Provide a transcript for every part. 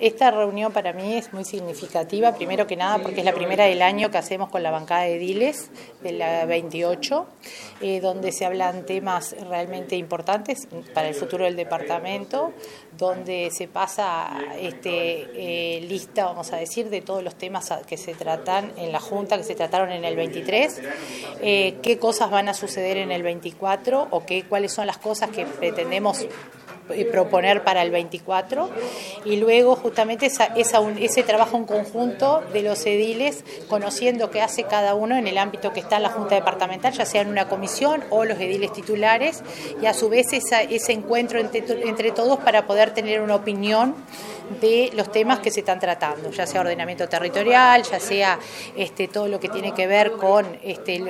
Esta reunión para mí es muy significativa, primero que nada porque es la primera del año que hacemos con la bancada de Diles de la 28, eh, donde se hablan temas realmente importantes para el futuro del departamento, donde se pasa este, eh, lista, vamos a decir, de todos los temas que se tratan en la Junta, que se trataron en el 23, eh, qué cosas van a suceder en el 24 o qué, cuáles son las cosas que pretendemos proponer para el 24 y luego justamente ese trabajo en conjunto de los ediles conociendo qué hace cada uno en el ámbito que está en la Junta Departamental, ya sea en una comisión o los ediles titulares. Y a su vez ese encuentro entre, todos para poder tener una opinión de los temas que se están tratando, ya sea ordenamiento territorial, ya sea este, todo lo que tiene que ver con este,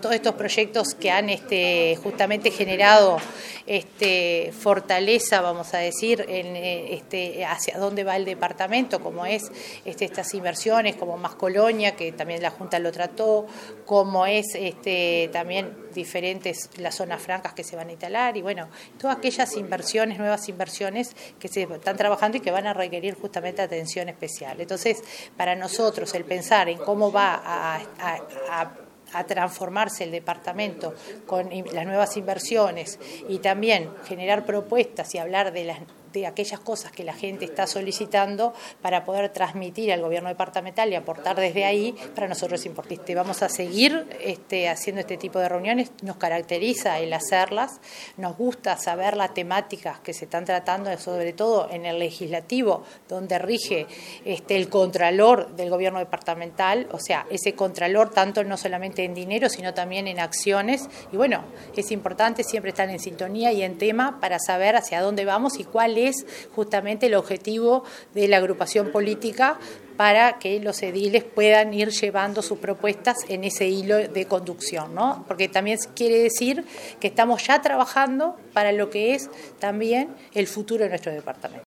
todos estos proyectos que han este, justamente generado este, fortaleza, vamos a decir, en, eh, este, hacia dónde va el departamento, como es este, estas inversiones, como Más Colonia, que también la Junta lo trató, como es este, también diferentes las zonas francas que se van a instalar y bueno, todas aquellas inversiones, nuevas inversiones que se están trabajando y que van a requerir justamente atención especial. Entonces, para nosotros el pensar en cómo va a, a transformarse el departamento con las nuevas inversiones y también generar propuestas y hablar de las de aquellas cosas que la gente está solicitando para poder transmitir al gobierno departamental y aportar desde ahí, para nosotros es importante. Vamos a seguir este, haciendo este tipo de reuniones, nos caracteriza el hacerlas, nos gusta saber las temáticas que se están tratando, sobre todo en el legislativo, donde rige este, el contralor del gobierno departamental, o sea, ese contralor tanto no solamente en dinero, sino también en acciones. Y bueno, es importante siempre estar en sintonía y en tema para saber hacia dónde vamos y cuál es es justamente el objetivo de la agrupación política para que los ediles puedan ir llevando sus propuestas en ese hilo de conducción, ¿no? Porque también quiere decir que estamos ya trabajando para lo que es también el futuro de nuestro departamento.